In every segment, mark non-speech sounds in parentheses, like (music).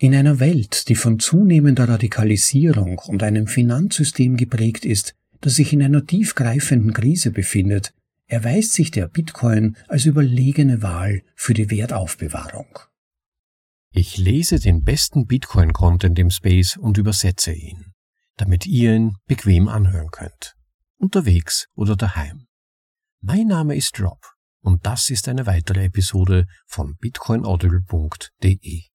In einer Welt, die von zunehmender Radikalisierung und einem Finanzsystem geprägt ist, das sich in einer tiefgreifenden Krise befindet, erweist sich der Bitcoin als überlegene Wahl für die Wertaufbewahrung. Ich lese den besten Bitcoin-Content im Space und übersetze ihn, damit ihr ihn bequem anhören könnt, unterwegs oder daheim. Mein Name ist Rob und das ist eine weitere Episode von bitcoinaudible.de.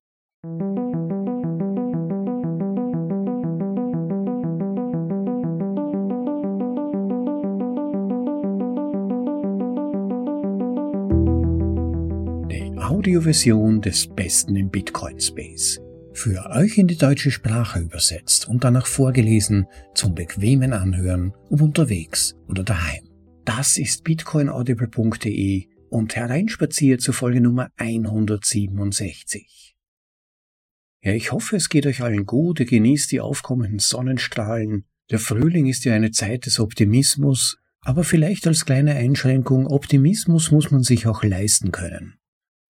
Audioversion des Besten im Bitcoin Space. Für euch in die deutsche Sprache übersetzt und danach vorgelesen zum bequemen Anhören, ob unterwegs oder daheim. Das ist bitcoinaudible.de und hereinspaziert zur Folge Nummer 167. Ja, ich hoffe, es geht euch allen gut, ihr genießt die aufkommenden Sonnenstrahlen. Der Frühling ist ja eine Zeit des Optimismus, aber vielleicht als kleine Einschränkung, Optimismus muss man sich auch leisten können.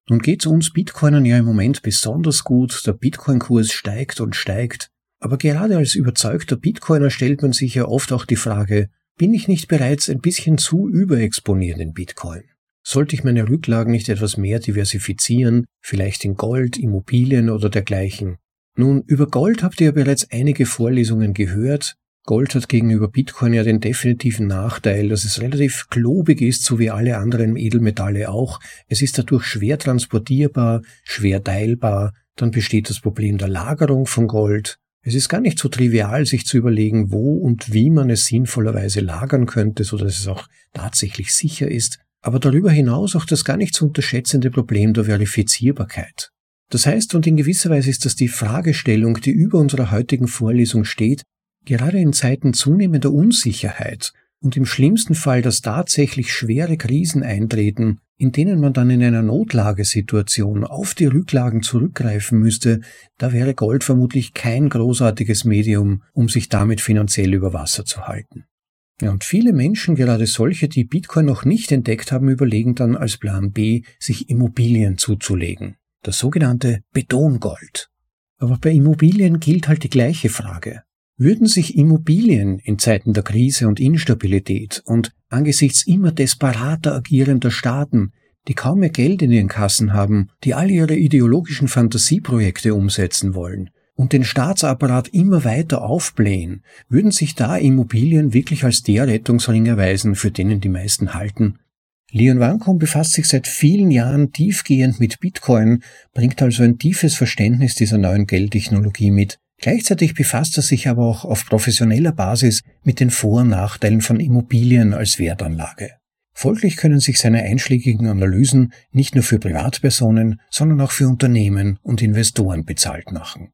Nun geht's uns Bitcoinern ja im Moment besonders gut, der Bitcoin-Kurs steigt und steigt, aber gerade als überzeugter Bitcoiner stellt man sich ja oft auch die Frage, bin ich nicht bereits ein bisschen zu überexponiert in Bitcoin? Sollte ich meine Rücklagen nicht etwas mehr diversifizieren, vielleicht in Gold, Immobilien oder dergleichen? Nun, über Gold habt ihr ja bereits einige Vorlesungen gehört, Gold hat gegenüber Bitcoin ja den definitiven Nachteil, dass es relativ klobig ist, so wie alle anderen Edelmetalle auch. Es ist dadurch schwer transportierbar, schwer teilbar. Dann besteht das Problem der Lagerung von Gold. Es ist gar nicht so trivial, sich zu überlegen, wo und wie man es sinnvollerweise lagern könnte, so dass es auch tatsächlich sicher ist. Aber darüber hinaus auch das gar nicht zu unterschätzende Problem der Verifizierbarkeit. Das heißt, und in gewisser Weise ist das die Fragestellung, die über unserer heutigen Vorlesung steht, Gerade in Zeiten zunehmender Unsicherheit und im schlimmsten Fall, dass tatsächlich schwere Krisen eintreten, in denen man dann in einer Notlagesituation auf die Rücklagen zurückgreifen müsste, da wäre Gold vermutlich kein großartiges Medium, um sich damit finanziell über Wasser zu halten. Ja, und viele Menschen, gerade solche, die Bitcoin noch nicht entdeckt haben, überlegen dann als Plan B, sich Immobilien zuzulegen. Das sogenannte Betongold. Aber bei Immobilien gilt halt die gleiche Frage. Würden sich Immobilien in Zeiten der Krise und Instabilität und angesichts immer desperater agierender Staaten, die kaum mehr Geld in ihren Kassen haben, die all ihre ideologischen Fantasieprojekte umsetzen wollen und den Staatsapparat immer weiter aufblähen, würden sich da Immobilien wirklich als der Rettungsring erweisen, für denen die meisten halten? Leon Wancom befasst sich seit vielen Jahren tiefgehend mit Bitcoin, bringt also ein tiefes Verständnis dieser neuen Geldtechnologie mit. Gleichzeitig befasst er sich aber auch auf professioneller Basis mit den Vor- und Nachteilen von Immobilien als Wertanlage. Folglich können sich seine einschlägigen Analysen nicht nur für Privatpersonen, sondern auch für Unternehmen und Investoren bezahlt machen.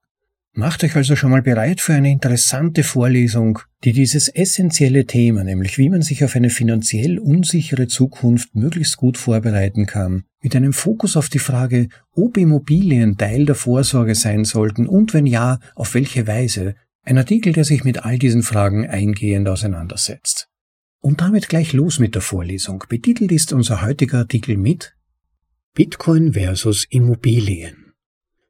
Macht euch also schon mal bereit für eine interessante Vorlesung, die dieses essentielle Thema, nämlich wie man sich auf eine finanziell unsichere Zukunft möglichst gut vorbereiten kann, mit einem Fokus auf die Frage, ob Immobilien Teil der Vorsorge sein sollten und wenn ja, auf welche Weise, ein Artikel, der sich mit all diesen Fragen eingehend auseinandersetzt. Und damit gleich los mit der Vorlesung. Betitelt ist unser heutiger Artikel mit Bitcoin versus Immobilien.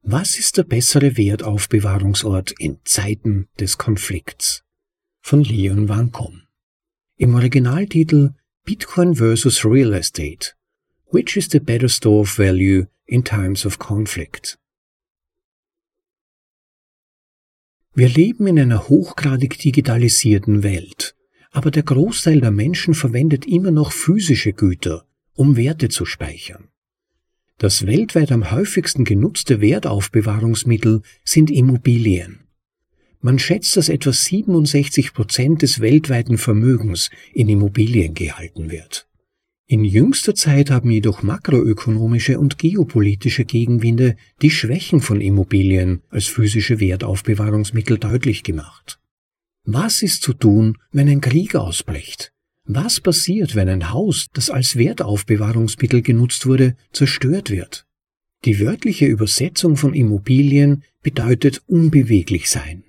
Was ist der bessere Wertaufbewahrungsort in Zeiten des Konflikts? Von Leon Wancom. Im Originaltitel Bitcoin vs. Real Estate. Which is the better store of value in times of conflict? Wir leben in einer hochgradig digitalisierten Welt, aber der Großteil der Menschen verwendet immer noch physische Güter, um Werte zu speichern. Das weltweit am häufigsten genutzte Wertaufbewahrungsmittel sind Immobilien. Man schätzt, dass etwa 67 Prozent des weltweiten Vermögens in Immobilien gehalten wird. In jüngster Zeit haben jedoch makroökonomische und geopolitische Gegenwinde die Schwächen von Immobilien als physische Wertaufbewahrungsmittel deutlich gemacht. Was ist zu tun, wenn ein Krieg ausbricht? Was passiert, wenn ein Haus, das als Wertaufbewahrungsmittel genutzt wurde, zerstört wird? Die wörtliche Übersetzung von Immobilien bedeutet unbeweglich sein.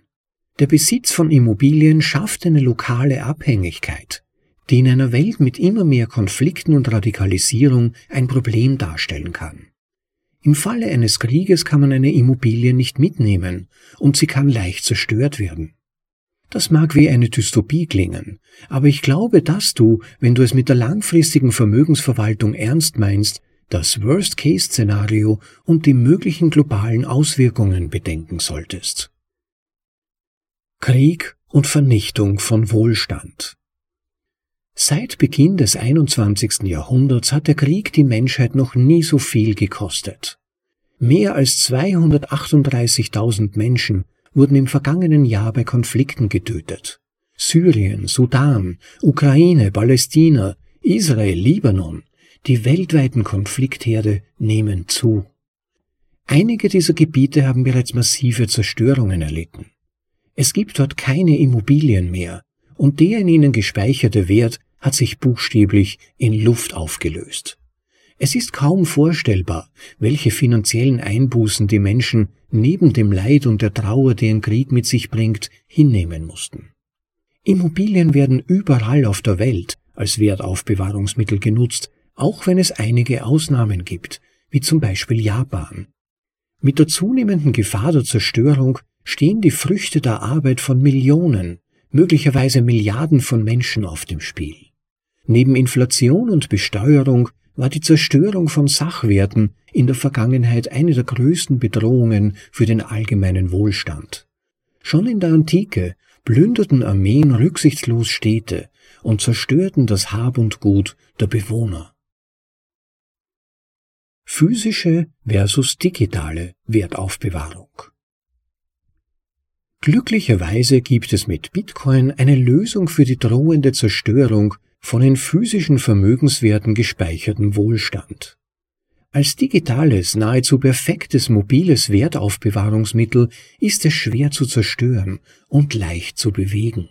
Der Besitz von Immobilien schafft eine lokale Abhängigkeit, die in einer Welt mit immer mehr Konflikten und Radikalisierung ein Problem darstellen kann. Im Falle eines Krieges kann man eine Immobilie nicht mitnehmen und sie kann leicht zerstört werden. Das mag wie eine Dystopie klingen, aber ich glaube, dass du, wenn du es mit der langfristigen Vermögensverwaltung ernst meinst, das Worst-Case-Szenario und die möglichen globalen Auswirkungen bedenken solltest. Krieg und Vernichtung von Wohlstand Seit Beginn des 21. Jahrhunderts hat der Krieg die Menschheit noch nie so viel gekostet. Mehr als 238.000 Menschen wurden im vergangenen Jahr bei Konflikten getötet. Syrien, Sudan, Ukraine, Palästina, Israel, Libanon, die weltweiten Konfliktherde nehmen zu. Einige dieser Gebiete haben bereits massive Zerstörungen erlitten. Es gibt dort keine Immobilien mehr, und der in ihnen gespeicherte Wert hat sich buchstäblich in Luft aufgelöst. Es ist kaum vorstellbar, welche finanziellen Einbußen die Menschen neben dem Leid und der Trauer, die ein Krieg mit sich bringt, hinnehmen mussten. Immobilien werden überall auf der Welt als Wertaufbewahrungsmittel genutzt, auch wenn es einige Ausnahmen gibt, wie zum Beispiel Japan. Mit der zunehmenden Gefahr der Zerstörung stehen die Früchte der Arbeit von Millionen, möglicherweise Milliarden von Menschen auf dem Spiel. Neben Inflation und Besteuerung war die Zerstörung von Sachwerten in der Vergangenheit eine der größten Bedrohungen für den allgemeinen Wohlstand. Schon in der Antike plünderten Armeen rücksichtslos Städte und zerstörten das Hab und Gut der Bewohner. Physische versus digitale Wertaufbewahrung Glücklicherweise gibt es mit Bitcoin eine Lösung für die drohende Zerstörung von in physischen Vermögenswerten gespeicherten Wohlstand. Als digitales, nahezu perfektes mobiles Wertaufbewahrungsmittel ist es schwer zu zerstören und leicht zu bewegen.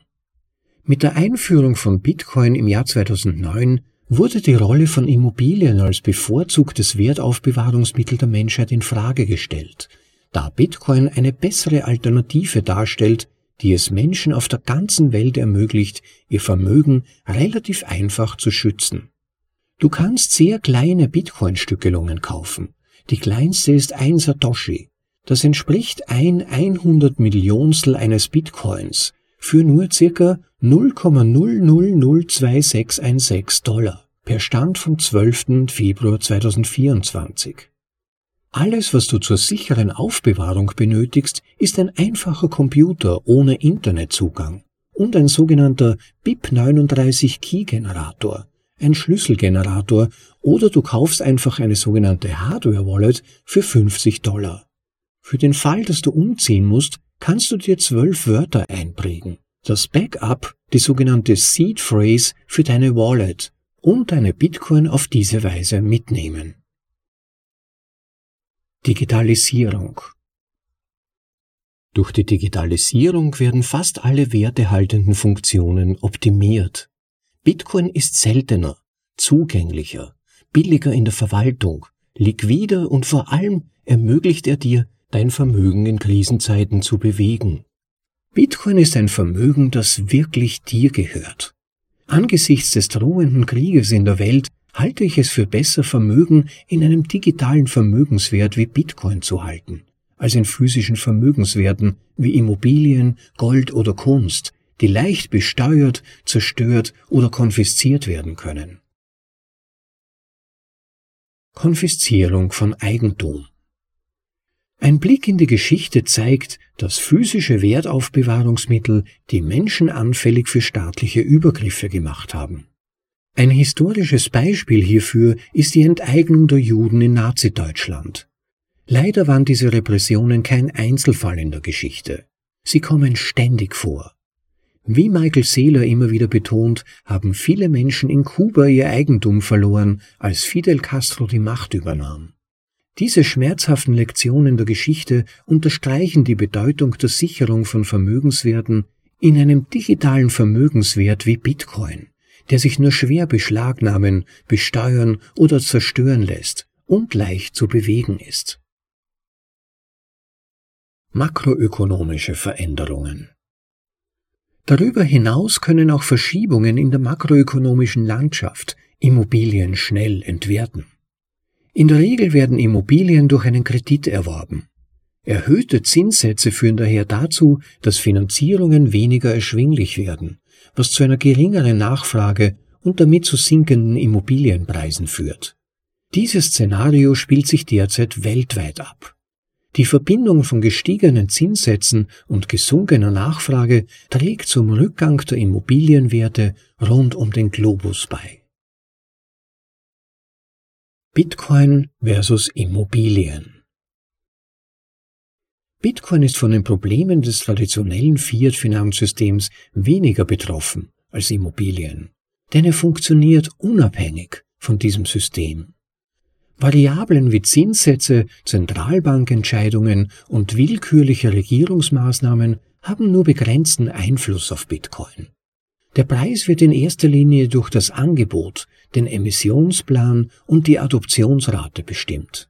Mit der Einführung von Bitcoin im Jahr 2009 wurde die Rolle von Immobilien als bevorzugtes Wertaufbewahrungsmittel der Menschheit in Frage gestellt, da Bitcoin eine bessere Alternative darstellt die es Menschen auf der ganzen Welt ermöglicht, ihr Vermögen relativ einfach zu schützen. Du kannst sehr kleine Bitcoin-Stückelungen kaufen. Die kleinste ist ein Satoshi. Das entspricht ein 100 Millionstel eines Bitcoins für nur circa 0,000216 Dollar per Stand vom 12. Februar 2024. Alles, was du zur sicheren Aufbewahrung benötigst, ist ein einfacher Computer ohne Internetzugang und ein sogenannter BIP39-Key-Generator, ein Schlüsselgenerator, oder du kaufst einfach eine sogenannte Hardware-Wallet für 50 Dollar. Für den Fall, dass du umziehen musst, kannst du dir zwölf Wörter einprägen, das Backup, die sogenannte Seed Phrase für deine Wallet und deine Bitcoin auf diese Weise mitnehmen. Digitalisierung Durch die Digitalisierung werden fast alle wertehaltenden Funktionen optimiert. Bitcoin ist seltener, zugänglicher, billiger in der Verwaltung, liquider und vor allem ermöglicht er dir, dein Vermögen in Krisenzeiten zu bewegen. Bitcoin ist ein Vermögen, das wirklich dir gehört. Angesichts des drohenden Krieges in der Welt halte ich es für besser, Vermögen in einem digitalen Vermögenswert wie Bitcoin zu halten, als in physischen Vermögenswerten wie Immobilien, Gold oder Kunst, die leicht besteuert, zerstört oder konfisziert werden können. Konfiszierung von Eigentum ein Blick in die Geschichte zeigt, dass physische Wertaufbewahrungsmittel die Menschen anfällig für staatliche Übergriffe gemacht haben. Ein historisches Beispiel hierfür ist die Enteignung der Juden in Nazi-Deutschland. Leider waren diese Repressionen kein Einzelfall in der Geschichte. Sie kommen ständig vor. Wie Michael Saylor immer wieder betont, haben viele Menschen in Kuba ihr Eigentum verloren, als Fidel Castro die Macht übernahm. Diese schmerzhaften Lektionen der Geschichte unterstreichen die Bedeutung der Sicherung von Vermögenswerten in einem digitalen Vermögenswert wie Bitcoin der sich nur schwer beschlagnahmen, besteuern oder zerstören lässt und leicht zu bewegen ist. Makroökonomische Veränderungen Darüber hinaus können auch Verschiebungen in der makroökonomischen Landschaft Immobilien schnell entwerten. In der Regel werden Immobilien durch einen Kredit erworben. Erhöhte Zinssätze führen daher dazu, dass Finanzierungen weniger erschwinglich werden, was zu einer geringeren Nachfrage und damit zu sinkenden Immobilienpreisen führt. Dieses Szenario spielt sich derzeit weltweit ab. Die Verbindung von gestiegenen Zinssätzen und gesunkener Nachfrage trägt zum Rückgang der Immobilienwerte rund um den Globus bei. Bitcoin versus Immobilien Bitcoin ist von den Problemen des traditionellen Fiat-Finanzsystems weniger betroffen als Immobilien, denn er funktioniert unabhängig von diesem System. Variablen wie Zinssätze, Zentralbankentscheidungen und willkürliche Regierungsmaßnahmen haben nur begrenzten Einfluss auf Bitcoin. Der Preis wird in erster Linie durch das Angebot, den Emissionsplan und die Adoptionsrate bestimmt.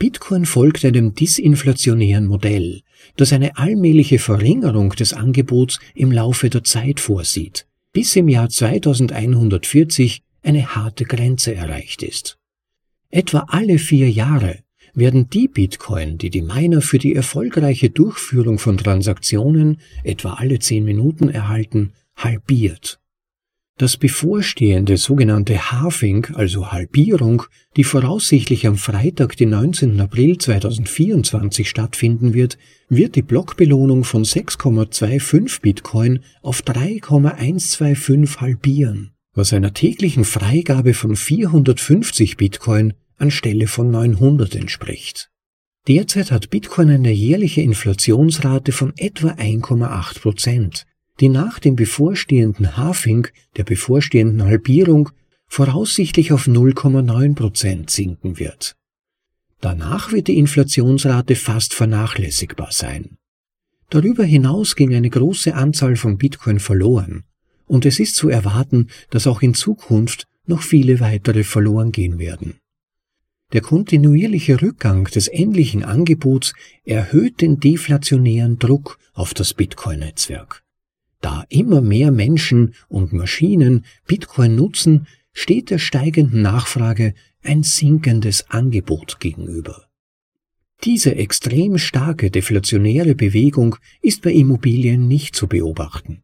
Bitcoin folgt einem disinflationären Modell, das eine allmähliche Verringerung des Angebots im Laufe der Zeit vorsieht, bis im Jahr 2140 eine harte Grenze erreicht ist. Etwa alle vier Jahre werden die Bitcoin, die die Miner für die erfolgreiche Durchführung von Transaktionen etwa alle zehn Minuten erhalten, halbiert. Das bevorstehende sogenannte Halving, also Halbierung, die voraussichtlich am Freitag, den 19. April 2024 stattfinden wird, wird die Blockbelohnung von 6,25 Bitcoin auf 3,125 halbieren was einer täglichen Freigabe von 450 Bitcoin anstelle von 900 entspricht. Derzeit hat Bitcoin eine jährliche Inflationsrate von etwa 1,8 Prozent, die nach dem bevorstehenden Halving, der bevorstehenden Halbierung, voraussichtlich auf 0,9 Prozent sinken wird. Danach wird die Inflationsrate fast vernachlässigbar sein. Darüber hinaus ging eine große Anzahl von Bitcoin verloren, und es ist zu erwarten, dass auch in Zukunft noch viele weitere verloren gehen werden. Der kontinuierliche Rückgang des endlichen Angebots erhöht den deflationären Druck auf das Bitcoin-Netzwerk. Da immer mehr Menschen und Maschinen Bitcoin nutzen, steht der steigenden Nachfrage ein sinkendes Angebot gegenüber. Diese extrem starke deflationäre Bewegung ist bei Immobilien nicht zu beobachten.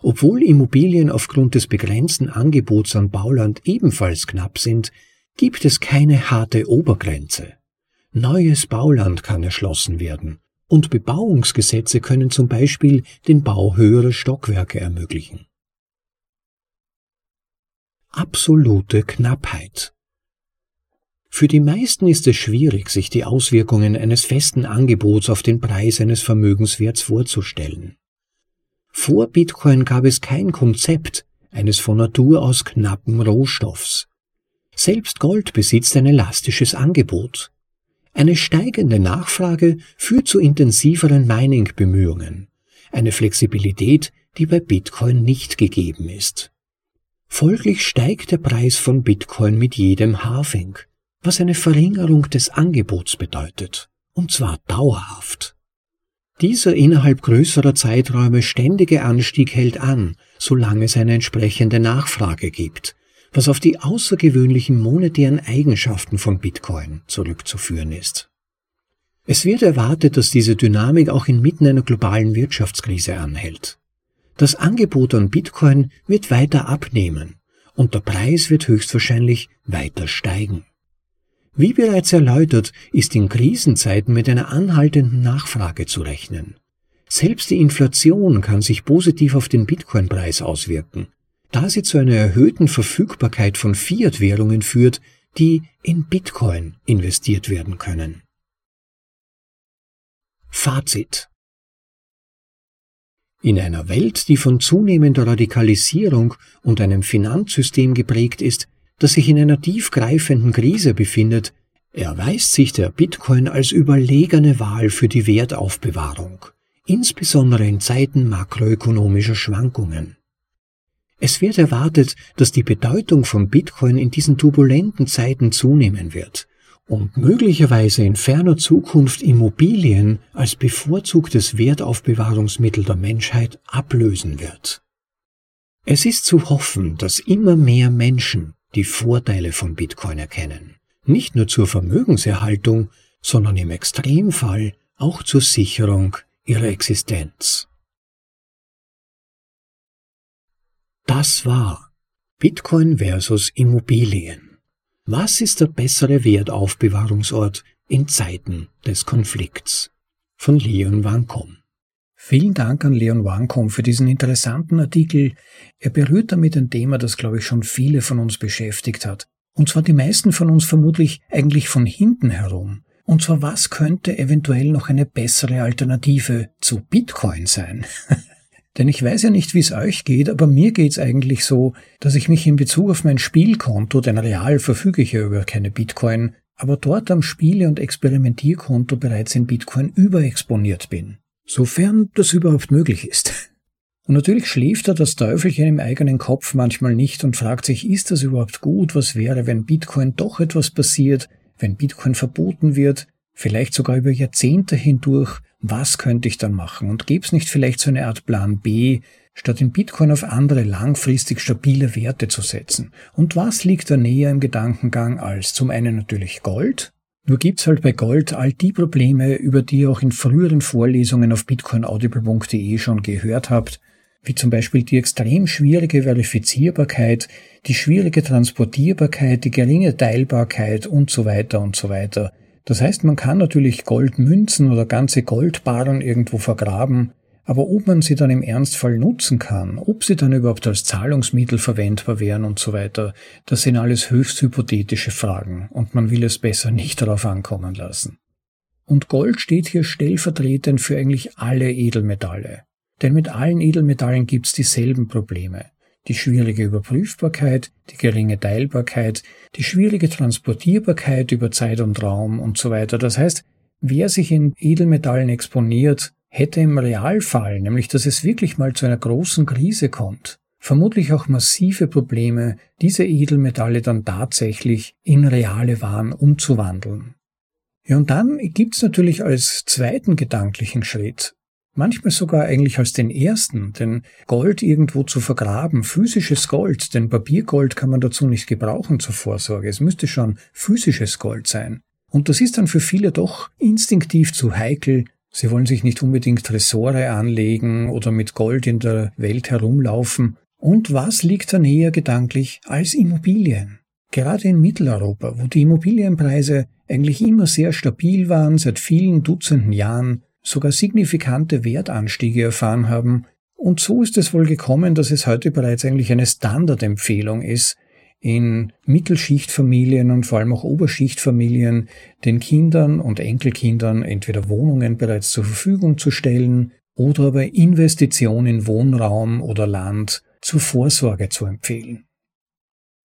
Obwohl Immobilien aufgrund des begrenzten Angebots an Bauland ebenfalls knapp sind, gibt es keine harte Obergrenze. Neues Bauland kann erschlossen werden und Bebauungsgesetze können zum Beispiel den Bau höherer Stockwerke ermöglichen. Absolute Knappheit Für die meisten ist es schwierig, sich die Auswirkungen eines festen Angebots auf den Preis eines Vermögenswerts vorzustellen. Vor Bitcoin gab es kein Konzept eines von Natur aus knappen Rohstoffs. Selbst Gold besitzt ein elastisches Angebot. Eine steigende Nachfrage führt zu intensiveren Mining-Bemühungen, eine Flexibilität, die bei Bitcoin nicht gegeben ist. Folglich steigt der Preis von Bitcoin mit jedem Halving, was eine Verringerung des Angebots bedeutet, und zwar dauerhaft. Dieser innerhalb größerer Zeiträume ständige Anstieg hält an, solange es eine entsprechende Nachfrage gibt, was auf die außergewöhnlichen monetären Eigenschaften von Bitcoin zurückzuführen ist. Es wird erwartet, dass diese Dynamik auch inmitten einer globalen Wirtschaftskrise anhält. Das Angebot an Bitcoin wird weiter abnehmen und der Preis wird höchstwahrscheinlich weiter steigen. Wie bereits erläutert, ist in Krisenzeiten mit einer anhaltenden Nachfrage zu rechnen. Selbst die Inflation kann sich positiv auf den Bitcoin-Preis auswirken, da sie zu einer erhöhten Verfügbarkeit von Fiat-Währungen führt, die in Bitcoin investiert werden können. Fazit In einer Welt, die von zunehmender Radikalisierung und einem Finanzsystem geprägt ist, das sich in einer tiefgreifenden Krise befindet, erweist sich der Bitcoin als überlegene Wahl für die Wertaufbewahrung, insbesondere in Zeiten makroökonomischer Schwankungen. Es wird erwartet, dass die Bedeutung von Bitcoin in diesen turbulenten Zeiten zunehmen wird und möglicherweise in ferner Zukunft Immobilien als bevorzugtes Wertaufbewahrungsmittel der Menschheit ablösen wird. Es ist zu hoffen, dass immer mehr Menschen die Vorteile von Bitcoin erkennen, nicht nur zur Vermögenserhaltung, sondern im Extremfall auch zur Sicherung ihrer Existenz. Das war Bitcoin versus Immobilien. Was ist der bessere Wertaufbewahrungsort in Zeiten des Konflikts? Von Leon Wankom. Vielen Dank an Leon Wankom für diesen interessanten Artikel. Er berührt damit ein Thema, das, glaube ich, schon viele von uns beschäftigt hat. Und zwar die meisten von uns vermutlich eigentlich von hinten herum. Und zwar, was könnte eventuell noch eine bessere Alternative zu Bitcoin sein? (laughs) Denn ich weiß ja nicht, wie es euch geht, aber mir geht's eigentlich so, dass ich mich in Bezug auf mein Spielkonto, denn real verfüge ich ja über keine Bitcoin, aber dort am Spiele- und Experimentierkonto bereits in Bitcoin überexponiert bin. Sofern das überhaupt möglich ist. (laughs) Und natürlich schläft da das Teufelchen im eigenen Kopf manchmal nicht und fragt sich, ist das überhaupt gut? Was wäre, wenn Bitcoin doch etwas passiert? Wenn Bitcoin verboten wird? Vielleicht sogar über Jahrzehnte hindurch? Was könnte ich dann machen? Und gäbe es nicht vielleicht so eine Art Plan B, statt in Bitcoin auf andere langfristig stabile Werte zu setzen? Und was liegt da näher im Gedankengang als zum einen natürlich Gold nur gibt's halt bei Gold all die Probleme, über die ihr auch in früheren Vorlesungen auf bitcoinaudible.de schon gehört habt, wie zum Beispiel die extrem schwierige Verifizierbarkeit, die schwierige Transportierbarkeit, die geringe Teilbarkeit und so weiter und so weiter. Das heißt, man kann natürlich Goldmünzen oder ganze Goldbarren irgendwo vergraben, aber ob man sie dann im Ernstfall nutzen kann, ob sie dann überhaupt als Zahlungsmittel verwendbar wären und so weiter, das sind alles höchst hypothetische Fragen und man will es besser nicht darauf ankommen lassen. Und Gold steht hier stellvertretend für eigentlich alle Edelmetalle. Denn mit allen Edelmetallen gibt's dieselben Probleme. Die schwierige Überprüfbarkeit, die geringe Teilbarkeit, die schwierige Transportierbarkeit über Zeit und Raum und so weiter. Das heißt, wer sich in Edelmetallen exponiert, hätte im Realfall, nämlich dass es wirklich mal zu einer großen Krise kommt, vermutlich auch massive Probleme, diese Edelmetalle dann tatsächlich in reale Waren umzuwandeln. Ja, und dann gibt's natürlich als zweiten gedanklichen Schritt, manchmal sogar eigentlich als den ersten, denn Gold irgendwo zu vergraben, physisches Gold, denn Papiergold kann man dazu nicht gebrauchen zur Vorsorge, es müsste schon physisches Gold sein. Und das ist dann für viele doch instinktiv zu heikel, Sie wollen sich nicht unbedingt Tresore anlegen oder mit Gold in der Welt herumlaufen. Und was liegt da näher gedanklich als Immobilien? Gerade in Mitteleuropa, wo die Immobilienpreise eigentlich immer sehr stabil waren, seit vielen Dutzenden Jahren, sogar signifikante Wertanstiege erfahren haben, und so ist es wohl gekommen, dass es heute bereits eigentlich eine Standardempfehlung ist, in Mittelschichtfamilien und vor allem auch Oberschichtfamilien den Kindern und Enkelkindern entweder Wohnungen bereits zur Verfügung zu stellen oder aber Investition in Wohnraum oder Land zur Vorsorge zu empfehlen.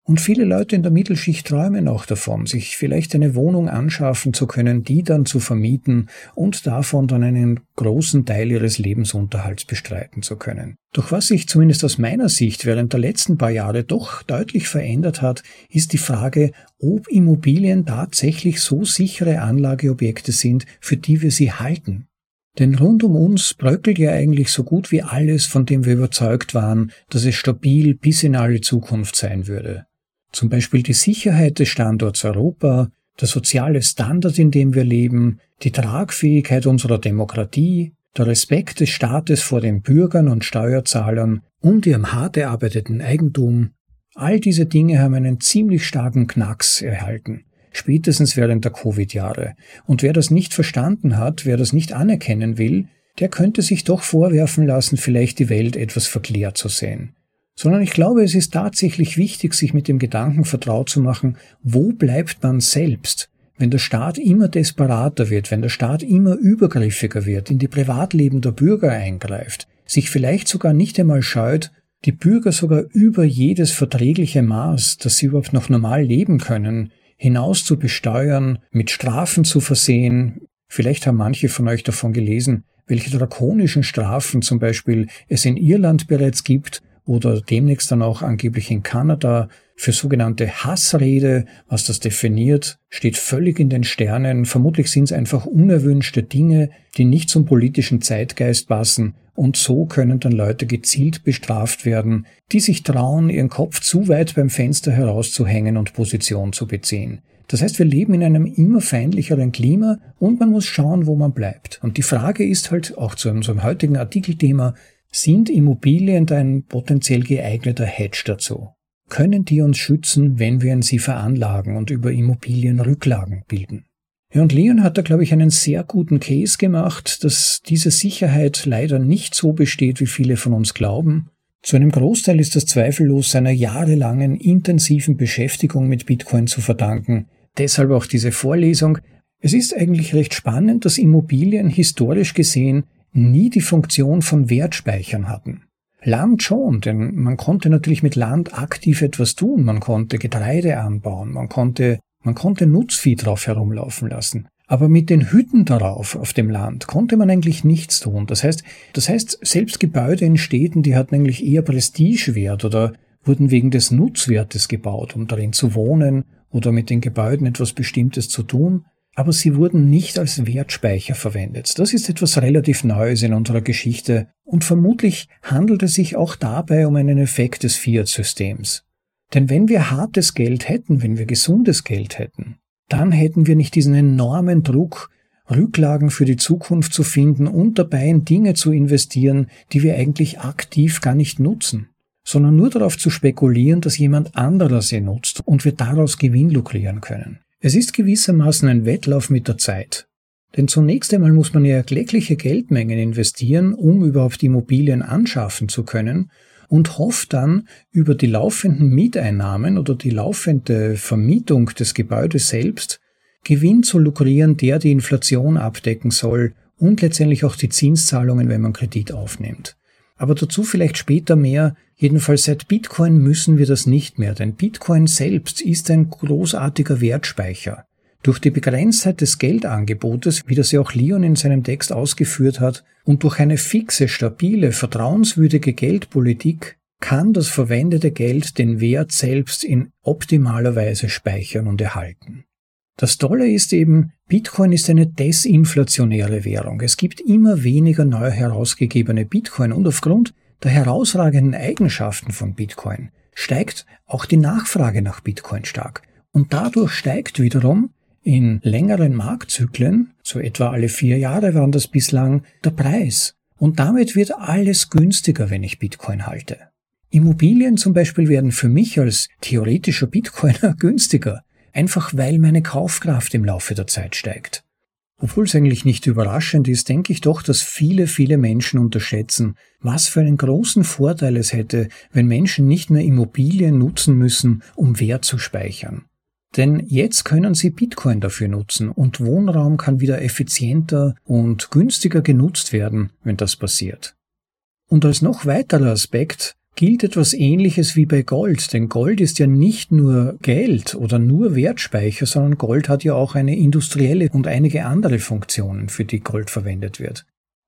Und viele Leute in der Mittelschicht träumen auch davon, sich vielleicht eine Wohnung anschaffen zu können, die dann zu vermieten und davon dann einen großen Teil ihres Lebensunterhalts bestreiten zu können. Doch was sich zumindest aus meiner Sicht während der letzten paar Jahre doch deutlich verändert hat, ist die Frage, ob Immobilien tatsächlich so sichere Anlageobjekte sind, für die wir sie halten. Denn rund um uns bröckelt ja eigentlich so gut wie alles, von dem wir überzeugt waren, dass es stabil bis in alle Zukunft sein würde. Zum Beispiel die Sicherheit des Standorts Europa, der soziale Standard, in dem wir leben, die Tragfähigkeit unserer Demokratie, der Respekt des Staates vor den Bürgern und Steuerzahlern und ihrem hart erarbeiteten Eigentum, all diese Dinge haben einen ziemlich starken Knacks erhalten, spätestens während der Covid-Jahre. Und wer das nicht verstanden hat, wer das nicht anerkennen will, der könnte sich doch vorwerfen lassen, vielleicht die Welt etwas verklärt zu sehen sondern ich glaube, es ist tatsächlich wichtig, sich mit dem Gedanken vertraut zu machen, wo bleibt man selbst, wenn der Staat immer desperater wird, wenn der Staat immer übergriffiger wird, in die Privatleben der Bürger eingreift, sich vielleicht sogar nicht einmal scheut, die Bürger sogar über jedes verträgliche Maß, dass sie überhaupt noch normal leben können, hinaus zu besteuern, mit Strafen zu versehen. Vielleicht haben manche von euch davon gelesen, welche drakonischen Strafen zum Beispiel es in Irland bereits gibt, oder demnächst dann auch angeblich in Kanada für sogenannte Hassrede, was das definiert, steht völlig in den Sternen. Vermutlich sind es einfach unerwünschte Dinge, die nicht zum politischen Zeitgeist passen und so können dann Leute gezielt bestraft werden, die sich trauen, ihren Kopf zu weit beim Fenster herauszuhängen und Position zu beziehen. Das heißt, wir leben in einem immer feindlicheren Klima und man muss schauen, wo man bleibt. Und die Frage ist halt auch zu unserem heutigen Artikelthema, sind Immobilien ein potenziell geeigneter Hedge dazu? Können die uns schützen, wenn wir in sie veranlagen und über Immobilien Rücklagen bilden? Ja, und Leon hat da, glaube ich, einen sehr guten Case gemacht, dass diese Sicherheit leider nicht so besteht, wie viele von uns glauben. Zu einem Großteil ist das zweifellos seiner jahrelangen intensiven Beschäftigung mit Bitcoin zu verdanken. Deshalb auch diese Vorlesung. Es ist eigentlich recht spannend, dass Immobilien historisch gesehen nie die Funktion von Wertspeichern hatten. Land schon, denn man konnte natürlich mit Land aktiv etwas tun. Man konnte Getreide anbauen, man konnte, man konnte Nutzvieh drauf herumlaufen lassen. Aber mit den Hütten darauf, auf dem Land, konnte man eigentlich nichts tun. Das heißt, das heißt, selbst Gebäude in Städten, die hatten eigentlich eher Prestigewert oder wurden wegen des Nutzwertes gebaut, um darin zu wohnen oder mit den Gebäuden etwas Bestimmtes zu tun aber sie wurden nicht als Wertspeicher verwendet. Das ist etwas relativ Neues in unserer Geschichte und vermutlich handelt es sich auch dabei um einen Effekt des Fiat-Systems. Denn wenn wir hartes Geld hätten, wenn wir gesundes Geld hätten, dann hätten wir nicht diesen enormen Druck, Rücklagen für die Zukunft zu finden und dabei in Dinge zu investieren, die wir eigentlich aktiv gar nicht nutzen, sondern nur darauf zu spekulieren, dass jemand anderer sie nutzt und wir daraus Gewinn lukrieren können. Es ist gewissermaßen ein Wettlauf mit der Zeit. Denn zunächst einmal muss man ja erkleckliche Geldmengen investieren, um überhaupt Immobilien anschaffen zu können und hofft dann über die laufenden Mieteinnahmen oder die laufende Vermietung des Gebäudes selbst Gewinn zu lukrieren, der die Inflation abdecken soll und letztendlich auch die Zinszahlungen, wenn man Kredit aufnimmt. Aber dazu vielleicht später mehr. Jedenfalls seit Bitcoin müssen wir das nicht mehr, denn Bitcoin selbst ist ein großartiger Wertspeicher. Durch die Begrenztheit des Geldangebotes, wie das ja auch Leon in seinem Text ausgeführt hat, und durch eine fixe, stabile, vertrauenswürdige Geldpolitik kann das verwendete Geld den Wert selbst in optimaler Weise speichern und erhalten. Das Tolle ist eben, Bitcoin ist eine desinflationäre Währung. Es gibt immer weniger neu herausgegebene Bitcoin und aufgrund der herausragenden Eigenschaften von Bitcoin steigt auch die Nachfrage nach Bitcoin stark. Und dadurch steigt wiederum in längeren Marktzyklen, so etwa alle vier Jahre waren das bislang, der Preis. Und damit wird alles günstiger, wenn ich Bitcoin halte. Immobilien zum Beispiel werden für mich als theoretischer Bitcoiner (laughs) günstiger, einfach weil meine Kaufkraft im Laufe der Zeit steigt. Obwohl es eigentlich nicht überraschend ist, denke ich doch, dass viele, viele Menschen unterschätzen, was für einen großen Vorteil es hätte, wenn Menschen nicht mehr Immobilien nutzen müssen, um Wert zu speichern. Denn jetzt können sie Bitcoin dafür nutzen und Wohnraum kann wieder effizienter und günstiger genutzt werden, wenn das passiert. Und als noch weiterer Aspekt gilt etwas Ähnliches wie bei Gold, denn Gold ist ja nicht nur Geld oder nur Wertspeicher, sondern Gold hat ja auch eine industrielle und einige andere Funktionen, für die Gold verwendet wird.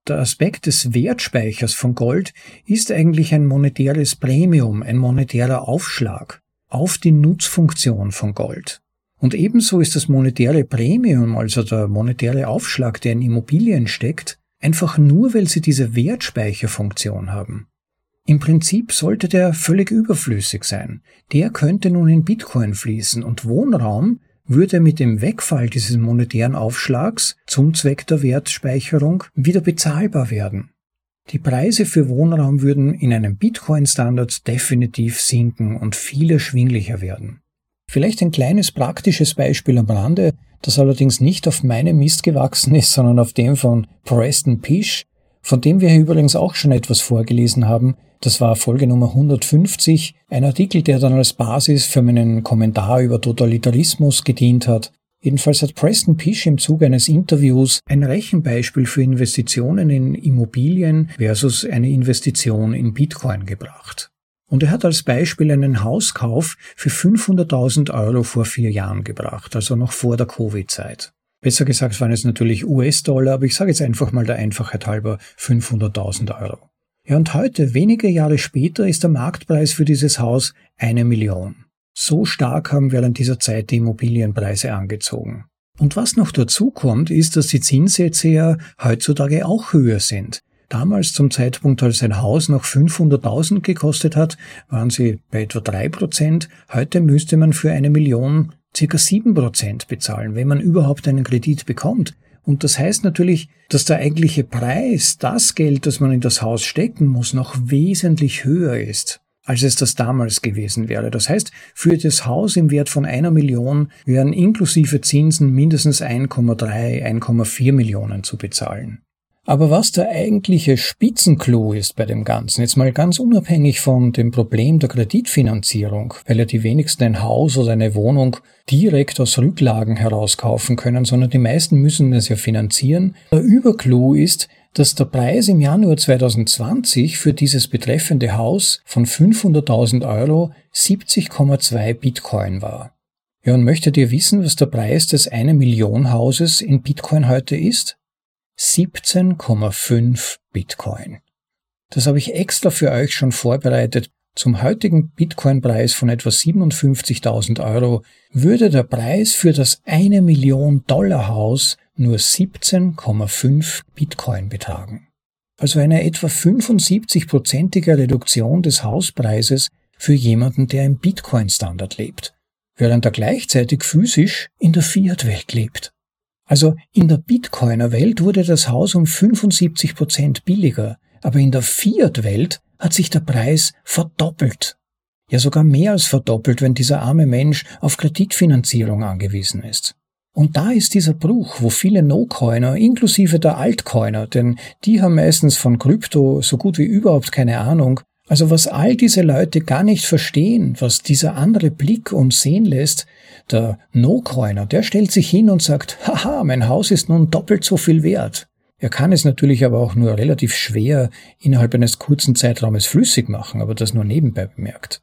Der Aspekt des Wertspeichers von Gold ist eigentlich ein monetäres Premium, ein monetärer Aufschlag auf die Nutzfunktion von Gold. Und ebenso ist das monetäre Premium, also der monetäre Aufschlag, der in Immobilien steckt, einfach nur, weil sie diese Wertspeicherfunktion haben. Im Prinzip sollte der völlig überflüssig sein. Der könnte nun in Bitcoin fließen und Wohnraum würde mit dem Wegfall dieses monetären Aufschlags zum Zweck der Wertspeicherung wieder bezahlbar werden. Die Preise für Wohnraum würden in einem Bitcoin-Standard definitiv sinken und viel erschwinglicher werden. Vielleicht ein kleines praktisches Beispiel am Rande, das allerdings nicht auf meinem Mist gewachsen ist, sondern auf dem von Preston Pish, von dem wir übrigens auch schon etwas vorgelesen haben, das war Folge Nummer 150, ein Artikel, der dann als Basis für meinen Kommentar über Totalitarismus gedient hat. Jedenfalls hat Preston Pish im Zuge eines Interviews ein Rechenbeispiel für Investitionen in Immobilien versus eine Investition in Bitcoin gebracht. Und er hat als Beispiel einen Hauskauf für 500.000 Euro vor vier Jahren gebracht, also noch vor der Covid-Zeit. Besser gesagt waren es natürlich US-Dollar, aber ich sage jetzt einfach mal der Einfachheit halber 500.000 Euro. Ja, und heute, wenige Jahre später, ist der Marktpreis für dieses Haus eine Million. So stark haben während dieser Zeit die Immobilienpreise angezogen. Und was noch dazu kommt, ist, dass die Zinssätze ja heutzutage auch höher sind. Damals zum Zeitpunkt, als ein Haus noch 500.000 gekostet hat, waren sie bei etwa drei Prozent. Heute müsste man für eine Million circa sieben Prozent bezahlen, wenn man überhaupt einen Kredit bekommt. Und das heißt natürlich, dass der eigentliche Preis, das Geld, das man in das Haus stecken muss, noch wesentlich höher ist als es das damals gewesen wäre. Das heißt, für das Haus im Wert von einer Million wären inklusive Zinsen mindestens 1,3, 1,4 Millionen zu bezahlen. Aber was der eigentliche Spitzenclou ist bei dem Ganzen, jetzt mal ganz unabhängig von dem Problem der Kreditfinanzierung, weil ja die wenigsten ein Haus oder eine Wohnung direkt aus Rücklagen herauskaufen können, sondern die meisten müssen es ja finanzieren. Der Überclou ist, dass der Preis im Januar 2020 für dieses betreffende Haus von 500.000 Euro 70,2 Bitcoin war. Ja, und möchtet ihr wissen, was der Preis des eine Million Hauses in Bitcoin heute ist? 17,5 Bitcoin. Das habe ich extra für euch schon vorbereitet. Zum heutigen Bitcoin-Preis von etwa 57.000 Euro würde der Preis für das eine Million Dollar Haus nur 17,5 Bitcoin betragen. Also eine etwa 75-prozentige Reduktion des Hauspreises für jemanden, der im Bitcoin-Standard lebt, während er gleichzeitig physisch in der Fiat-Welt lebt. Also in der Bitcoiner-Welt wurde das Haus um 75 Prozent billiger, aber in der Fiat-Welt hat sich der Preis verdoppelt. Ja sogar mehr als verdoppelt, wenn dieser arme Mensch auf Kreditfinanzierung angewiesen ist. Und da ist dieser Bruch, wo viele No-Coiner, inklusive der Altcoiner, denn die haben meistens von Krypto so gut wie überhaupt keine Ahnung, also was all diese Leute gar nicht verstehen, was dieser andere Blick uns sehen lässt, der No-Coiner, der stellt sich hin und sagt, haha, mein Haus ist nun doppelt so viel wert. Er kann es natürlich aber auch nur relativ schwer innerhalb eines kurzen Zeitraumes flüssig machen, aber das nur nebenbei bemerkt.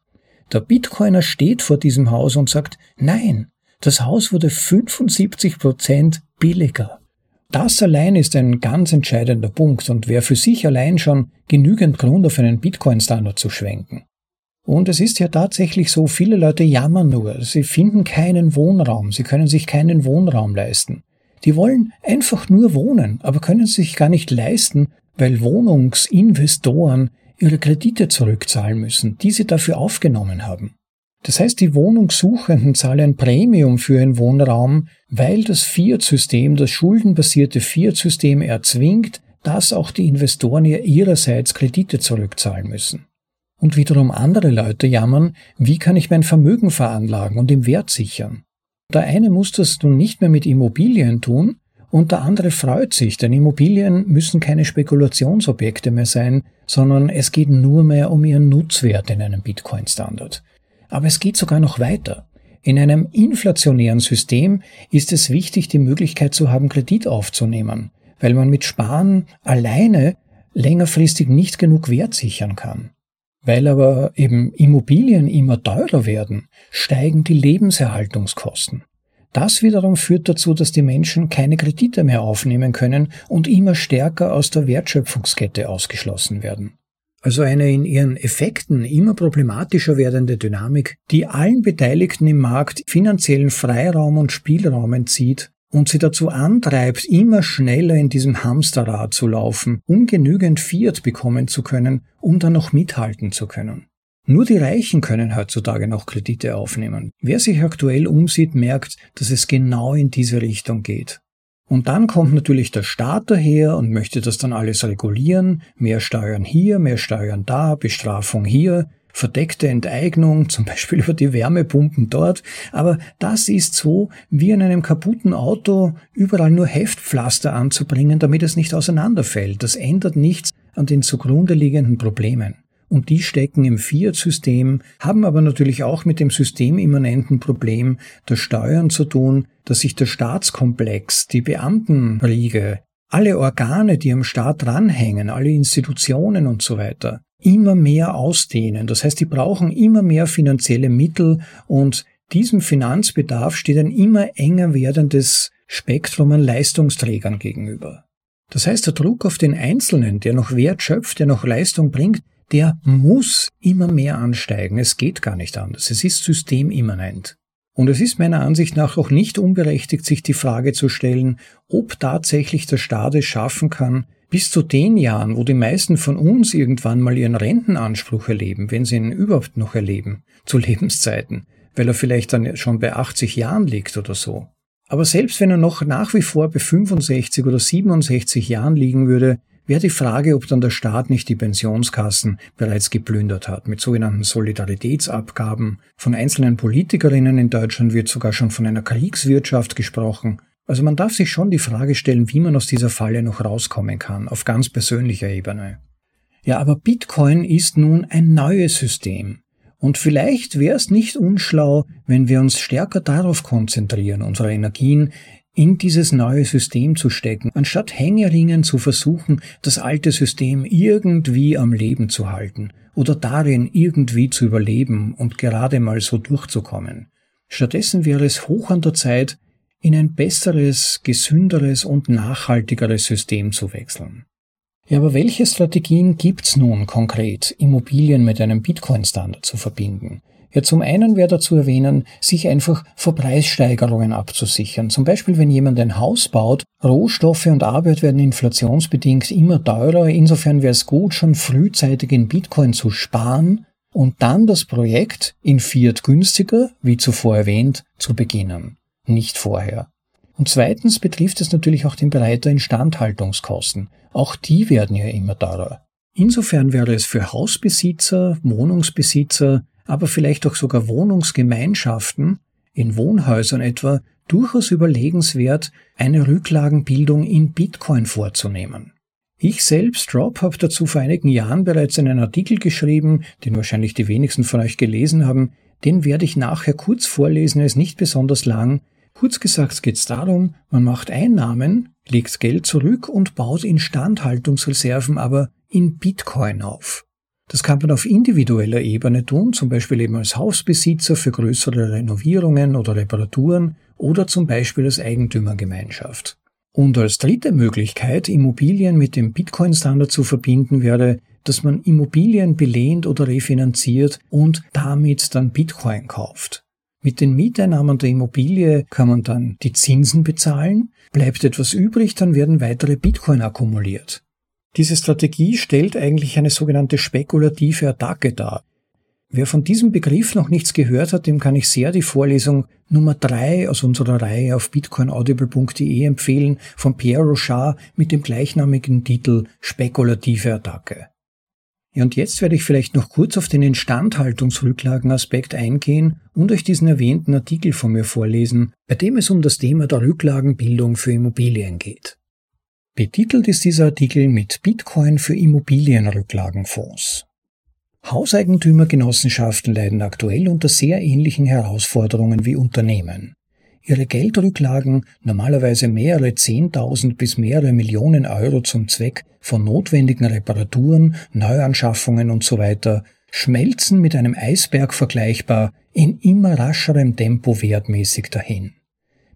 Der Bitcoiner steht vor diesem Haus und sagt, nein, das Haus wurde 75 Prozent billiger. Das allein ist ein ganz entscheidender Punkt und wäre für sich allein schon genügend Grund, auf einen Bitcoin-Standard zu schwenken. Und es ist ja tatsächlich so, viele Leute jammern nur, sie finden keinen Wohnraum, sie können sich keinen Wohnraum leisten. Die wollen einfach nur wohnen, aber können sich gar nicht leisten, weil Wohnungsinvestoren ihre Kredite zurückzahlen müssen, die sie dafür aufgenommen haben. Das heißt, die Wohnungssuchenden zahlen ein Premium für ihren Wohnraum, weil das Fiat-System, das schuldenbasierte Fiat-System erzwingt, dass auch die Investoren ihr ihrerseits Kredite zurückzahlen müssen. Und wiederum andere Leute jammern, wie kann ich mein Vermögen veranlagen und im Wert sichern? Der eine muss das nun nicht mehr mit Immobilien tun, und der andere freut sich, denn Immobilien müssen keine Spekulationsobjekte mehr sein, sondern es geht nur mehr um ihren Nutzwert in einem Bitcoin-Standard. Aber es geht sogar noch weiter. In einem inflationären System ist es wichtig, die Möglichkeit zu haben, Kredit aufzunehmen, weil man mit Sparen alleine längerfristig nicht genug Wert sichern kann. Weil aber eben Immobilien immer teurer werden, steigen die Lebenserhaltungskosten. Das wiederum führt dazu, dass die Menschen keine Kredite mehr aufnehmen können und immer stärker aus der Wertschöpfungskette ausgeschlossen werden also eine in ihren Effekten immer problematischer werdende Dynamik, die allen Beteiligten im Markt finanziellen Freiraum und Spielraum entzieht und sie dazu antreibt, immer schneller in diesem Hamsterrad zu laufen, um genügend Fiat bekommen zu können, um dann noch mithalten zu können. Nur die Reichen können heutzutage noch Kredite aufnehmen. Wer sich aktuell umsieht, merkt, dass es genau in diese Richtung geht. Und dann kommt natürlich der Staat daher und möchte das dann alles regulieren, mehr Steuern hier, mehr Steuern da, Bestrafung hier, verdeckte Enteignung, (laughs) zum Beispiel über die Wärmepumpen dort. Aber das ist so, wie in einem kaputten Auto überall nur Heftpflaster anzubringen, damit es nicht auseinanderfällt. Das ändert nichts an den zugrunde liegenden Problemen und die stecken im Fiat-System, haben aber natürlich auch mit dem systemimmanenten Problem der Steuern zu tun, dass sich der Staatskomplex, die Beamtenriege, alle Organe, die am Staat dranhängen, alle Institutionen und so weiter, immer mehr ausdehnen. Das heißt, die brauchen immer mehr finanzielle Mittel und diesem Finanzbedarf steht ein immer enger werdendes Spektrum an Leistungsträgern gegenüber. Das heißt, der Druck auf den Einzelnen, der noch Wert schöpft, der noch Leistung bringt, der muss immer mehr ansteigen. Es geht gar nicht anders. Es ist systemimmanent. Und es ist meiner Ansicht nach auch nicht unberechtigt, sich die Frage zu stellen, ob tatsächlich der Staat es schaffen kann, bis zu den Jahren, wo die meisten von uns irgendwann mal ihren Rentenanspruch erleben, wenn sie ihn überhaupt noch erleben, (laughs) zu Lebenszeiten, weil er vielleicht dann schon bei 80 Jahren liegt oder so. Aber selbst wenn er noch nach wie vor bei 65 oder 67 Jahren liegen würde, wäre die Frage, ob dann der Staat nicht die Pensionskassen bereits geplündert hat mit sogenannten Solidaritätsabgaben. Von einzelnen Politikerinnen in Deutschland wird sogar schon von einer Kriegswirtschaft gesprochen. Also man darf sich schon die Frage stellen, wie man aus dieser Falle noch rauskommen kann, auf ganz persönlicher Ebene. Ja, aber Bitcoin ist nun ein neues System. Und vielleicht wäre es nicht unschlau, wenn wir uns stärker darauf konzentrieren, unsere Energien in dieses neue System zu stecken, anstatt Hängeringen zu versuchen, das alte System irgendwie am Leben zu halten oder darin irgendwie zu überleben und gerade mal so durchzukommen. Stattdessen wäre es hoch an der Zeit, in ein besseres, gesünderes und nachhaltigeres System zu wechseln. Ja, aber welche Strategien gibt's nun konkret, Immobilien mit einem Bitcoin-Standard zu verbinden? Ja, zum einen wäre dazu erwähnen, sich einfach vor Preissteigerungen abzusichern. Zum Beispiel, wenn jemand ein Haus baut, Rohstoffe und Arbeit werden inflationsbedingt immer teurer. Insofern wäre es gut, schon frühzeitig in Bitcoin zu sparen und dann das Projekt in Fiat günstiger, wie zuvor erwähnt, zu beginnen. Nicht vorher. Und zweitens betrifft es natürlich auch den Bereich der Instandhaltungskosten. Auch die werden ja immer teurer. Insofern wäre es für Hausbesitzer, Wohnungsbesitzer, aber vielleicht auch sogar Wohnungsgemeinschaften, in Wohnhäusern etwa, durchaus überlegenswert, eine Rücklagenbildung in Bitcoin vorzunehmen. Ich selbst, Rob, habe dazu vor einigen Jahren bereits einen Artikel geschrieben, den wahrscheinlich die wenigsten von euch gelesen haben, den werde ich nachher kurz vorlesen, er ist nicht besonders lang, Kurz gesagt geht es darum, man macht Einnahmen, legt Geld zurück und baut Instandhaltungsreserven aber in Bitcoin auf. Das kann man auf individueller Ebene tun, zum Beispiel eben als Hausbesitzer für größere Renovierungen oder Reparaturen oder zum Beispiel als Eigentümergemeinschaft. Und als dritte Möglichkeit, Immobilien mit dem Bitcoin-Standard zu verbinden, wäre, dass man Immobilien belehnt oder refinanziert und damit dann Bitcoin kauft. Mit den Mieteinnahmen der Immobilie kann man dann die Zinsen bezahlen, bleibt etwas übrig, dann werden weitere Bitcoin akkumuliert. Diese Strategie stellt eigentlich eine sogenannte spekulative Attacke dar. Wer von diesem Begriff noch nichts gehört hat, dem kann ich sehr die Vorlesung Nummer drei aus unserer Reihe auf bitcoinaudible.de empfehlen von Pierre Rochard mit dem gleichnamigen Titel Spekulative Attacke. Ja, und jetzt werde ich vielleicht noch kurz auf den Instandhaltungsrücklagenaspekt eingehen und euch diesen erwähnten Artikel von mir vorlesen, bei dem es um das Thema der Rücklagenbildung für Immobilien geht. Betitelt ist dieser Artikel mit Bitcoin für Immobilienrücklagenfonds. Hauseigentümergenossenschaften leiden aktuell unter sehr ähnlichen Herausforderungen wie Unternehmen. Ihre Geldrücklagen, normalerweise mehrere Zehntausend bis mehrere Millionen Euro zum Zweck von notwendigen Reparaturen, Neuanschaffungen usw., so schmelzen mit einem Eisberg vergleichbar in immer rascherem Tempo wertmäßig dahin.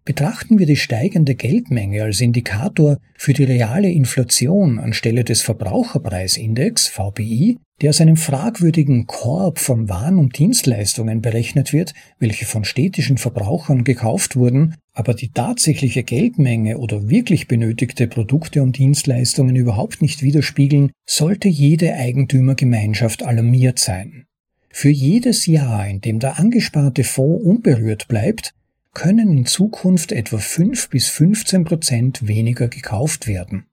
Betrachten wir die steigende Geldmenge als Indikator für die reale Inflation anstelle des Verbraucherpreisindex VPI, der aus einem fragwürdigen Korb von Waren und Dienstleistungen berechnet wird, welche von städtischen Verbrauchern gekauft wurden, aber die tatsächliche Geldmenge oder wirklich benötigte Produkte und Dienstleistungen überhaupt nicht widerspiegeln, sollte jede Eigentümergemeinschaft alarmiert sein. Für jedes Jahr, in dem der angesparte Fonds unberührt bleibt, können in Zukunft etwa 5 bis 15 Prozent weniger gekauft werden.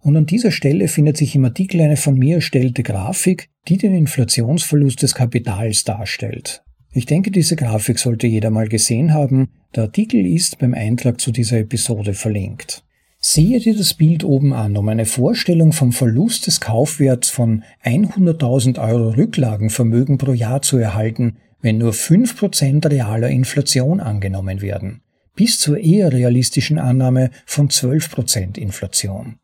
Und an dieser Stelle findet sich im Artikel eine von mir erstellte Grafik, die den Inflationsverlust des Kapitals darstellt. Ich denke, diese Grafik sollte jeder mal gesehen haben. Der Artikel ist beim Eintrag zu dieser Episode verlinkt. Sehe dir das Bild oben an, um eine Vorstellung vom Verlust des Kaufwerts von 100.000 Euro Rücklagenvermögen pro Jahr zu erhalten, wenn nur 5% realer Inflation angenommen werden, bis zur eher realistischen Annahme von 12% Inflation.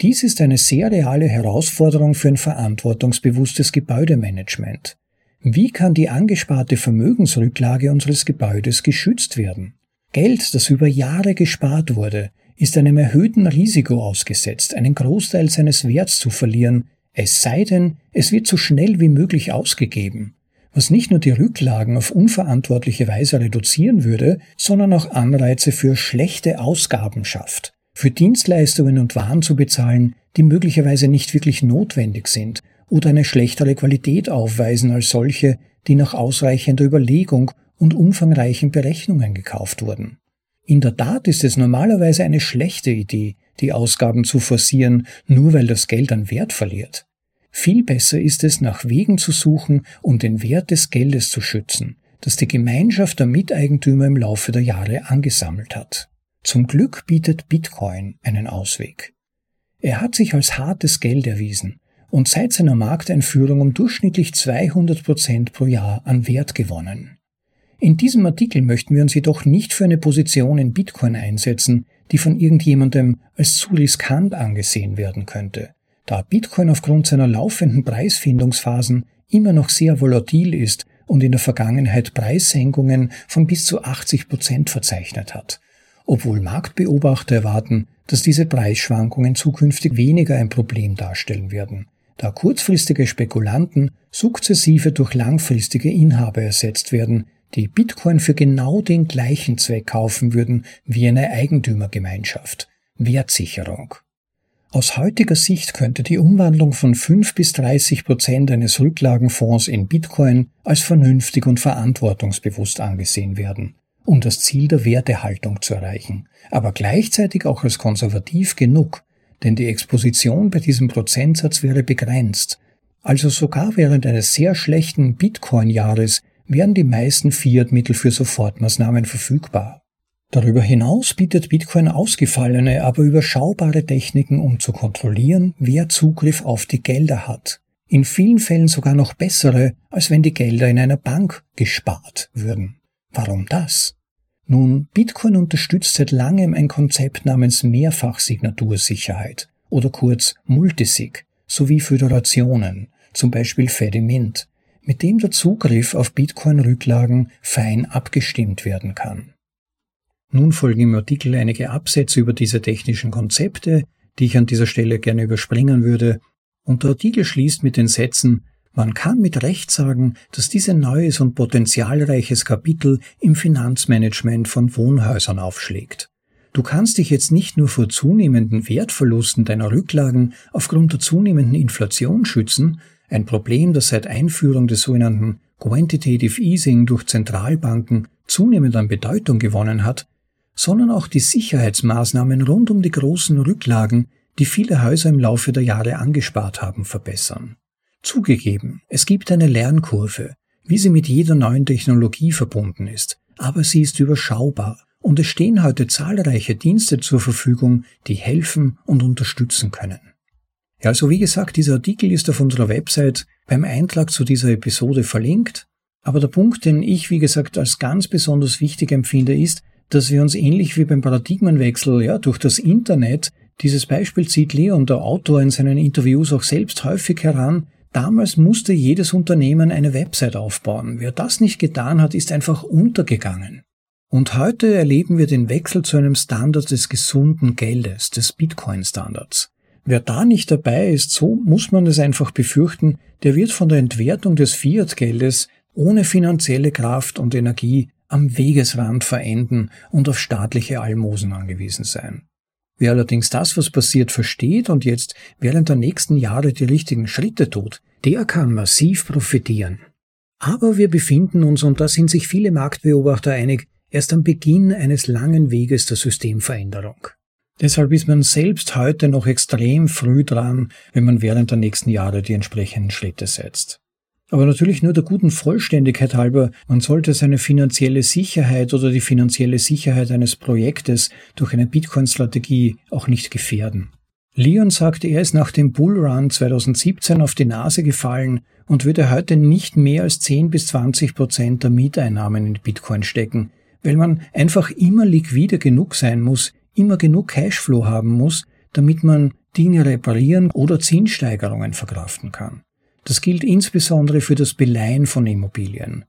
Dies ist eine sehr reale Herausforderung für ein verantwortungsbewusstes Gebäudemanagement. Wie kann die angesparte Vermögensrücklage unseres Gebäudes geschützt werden? Geld, das über Jahre gespart wurde, ist einem erhöhten Risiko ausgesetzt, einen Großteil seines Werts zu verlieren, es sei denn, es wird so schnell wie möglich ausgegeben was nicht nur die Rücklagen auf unverantwortliche Weise reduzieren würde, sondern auch Anreize für schlechte Ausgaben schafft, für Dienstleistungen und Waren zu bezahlen, die möglicherweise nicht wirklich notwendig sind oder eine schlechtere Qualität aufweisen als solche, die nach ausreichender Überlegung und umfangreichen Berechnungen gekauft wurden. In der Tat ist es normalerweise eine schlechte Idee, die Ausgaben zu forcieren, nur weil das Geld an Wert verliert. Viel besser ist es, nach Wegen zu suchen, um den Wert des Geldes zu schützen, das die Gemeinschaft der Miteigentümer im Laufe der Jahre angesammelt hat. Zum Glück bietet Bitcoin einen Ausweg. Er hat sich als hartes Geld erwiesen und seit seiner Markteinführung um durchschnittlich 200 Prozent pro Jahr an Wert gewonnen. In diesem Artikel möchten wir uns jedoch nicht für eine Position in Bitcoin einsetzen, die von irgendjemandem als zu riskant angesehen werden könnte, da Bitcoin aufgrund seiner laufenden Preisfindungsphasen immer noch sehr volatil ist und in der Vergangenheit Preissenkungen von bis zu 80 Prozent verzeichnet hat, obwohl Marktbeobachter erwarten, dass diese Preisschwankungen zukünftig weniger ein Problem darstellen werden, da kurzfristige Spekulanten sukzessive durch langfristige Inhaber ersetzt werden, die Bitcoin für genau den gleichen Zweck kaufen würden wie eine Eigentümergemeinschaft. Wertsicherung. Aus heutiger Sicht könnte die Umwandlung von 5 bis 30 Prozent eines Rücklagenfonds in Bitcoin als vernünftig und verantwortungsbewusst angesehen werden, um das Ziel der Wertehaltung zu erreichen, aber gleichzeitig auch als konservativ genug, denn die Exposition bei diesem Prozentsatz wäre begrenzt, also sogar während eines sehr schlechten Bitcoin-Jahres wären die meisten Fiat-Mittel für Sofortmaßnahmen verfügbar. Darüber hinaus bietet Bitcoin ausgefallene, aber überschaubare Techniken, um zu kontrollieren, wer Zugriff auf die Gelder hat. In vielen Fällen sogar noch bessere, als wenn die Gelder in einer Bank gespart würden. Warum das? Nun, Bitcoin unterstützt seit langem ein Konzept namens Mehrfachsignatursicherheit oder kurz Multisig sowie Föderationen, zum Beispiel Fedimint, mit dem der Zugriff auf Bitcoin-Rücklagen fein abgestimmt werden kann. Nun folgen im Artikel einige Absätze über diese technischen Konzepte, die ich an dieser Stelle gerne überspringen würde, und der Artikel schließt mit den Sätzen man kann mit Recht sagen, dass diese neues und potenzialreiches Kapitel im Finanzmanagement von Wohnhäusern aufschlägt. Du kannst dich jetzt nicht nur vor zunehmenden Wertverlusten deiner Rücklagen aufgrund der zunehmenden Inflation schützen, ein Problem, das seit Einführung des sogenannten Quantitative Easing durch Zentralbanken zunehmend an Bedeutung gewonnen hat, sondern auch die Sicherheitsmaßnahmen rund um die großen Rücklagen, die viele Häuser im Laufe der Jahre angespart haben, verbessern. Zugegeben, es gibt eine Lernkurve, wie sie mit jeder neuen Technologie verbunden ist, aber sie ist überschaubar und es stehen heute zahlreiche Dienste zur Verfügung, die helfen und unterstützen können. Ja, also wie gesagt, dieser Artikel ist auf unserer Website beim Eintrag zu dieser Episode verlinkt, aber der Punkt, den ich, wie gesagt, als ganz besonders wichtig empfinde, ist, dass wir uns ähnlich wie beim Paradigmenwechsel ja, durch das Internet, dieses Beispiel zieht Leon, der Autor, in seinen Interviews auch selbst häufig heran, damals musste jedes Unternehmen eine Website aufbauen. Wer das nicht getan hat, ist einfach untergegangen. Und heute erleben wir den Wechsel zu einem Standard des gesunden Geldes, des Bitcoin-Standards. Wer da nicht dabei ist, so muss man es einfach befürchten, der wird von der Entwertung des Fiat-Geldes ohne finanzielle Kraft und Energie am Wegesrand verenden und auf staatliche Almosen angewiesen sein. Wer allerdings das, was passiert, versteht und jetzt während der nächsten Jahre die richtigen Schritte tut, der kann massiv profitieren. Aber wir befinden uns, und da sind sich viele Marktbeobachter einig, erst am Beginn eines langen Weges der Systemveränderung. Deshalb ist man selbst heute noch extrem früh dran, wenn man während der nächsten Jahre die entsprechenden Schritte setzt. Aber natürlich nur der guten Vollständigkeit halber, man sollte seine finanzielle Sicherheit oder die finanzielle Sicherheit eines Projektes durch eine Bitcoin-Strategie auch nicht gefährden. Leon sagte, er ist nach dem Bullrun 2017 auf die Nase gefallen und würde heute nicht mehr als 10 bis 20 Prozent der Mieteinnahmen in Bitcoin stecken, weil man einfach immer liquide genug sein muss, immer genug Cashflow haben muss, damit man Dinge reparieren oder Zinssteigerungen verkraften kann. Das gilt insbesondere für das Beleihen von Immobilien.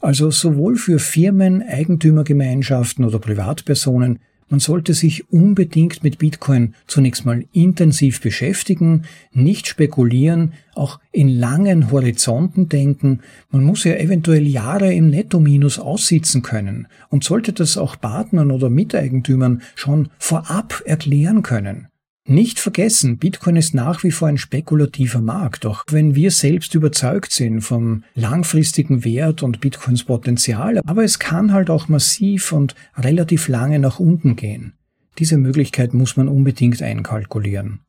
Also sowohl für Firmen, Eigentümergemeinschaften oder Privatpersonen, man sollte sich unbedingt mit Bitcoin zunächst mal intensiv beschäftigen, nicht spekulieren, auch in langen Horizonten denken. Man muss ja eventuell Jahre im Nettominus aussitzen können und sollte das auch Partnern oder Miteigentümern schon vorab erklären können. Nicht vergessen, Bitcoin ist nach wie vor ein spekulativer Markt, auch wenn wir selbst überzeugt sind vom langfristigen Wert und Bitcoins Potenzial, aber es kann halt auch massiv und relativ lange nach unten gehen. Diese Möglichkeit muss man unbedingt einkalkulieren.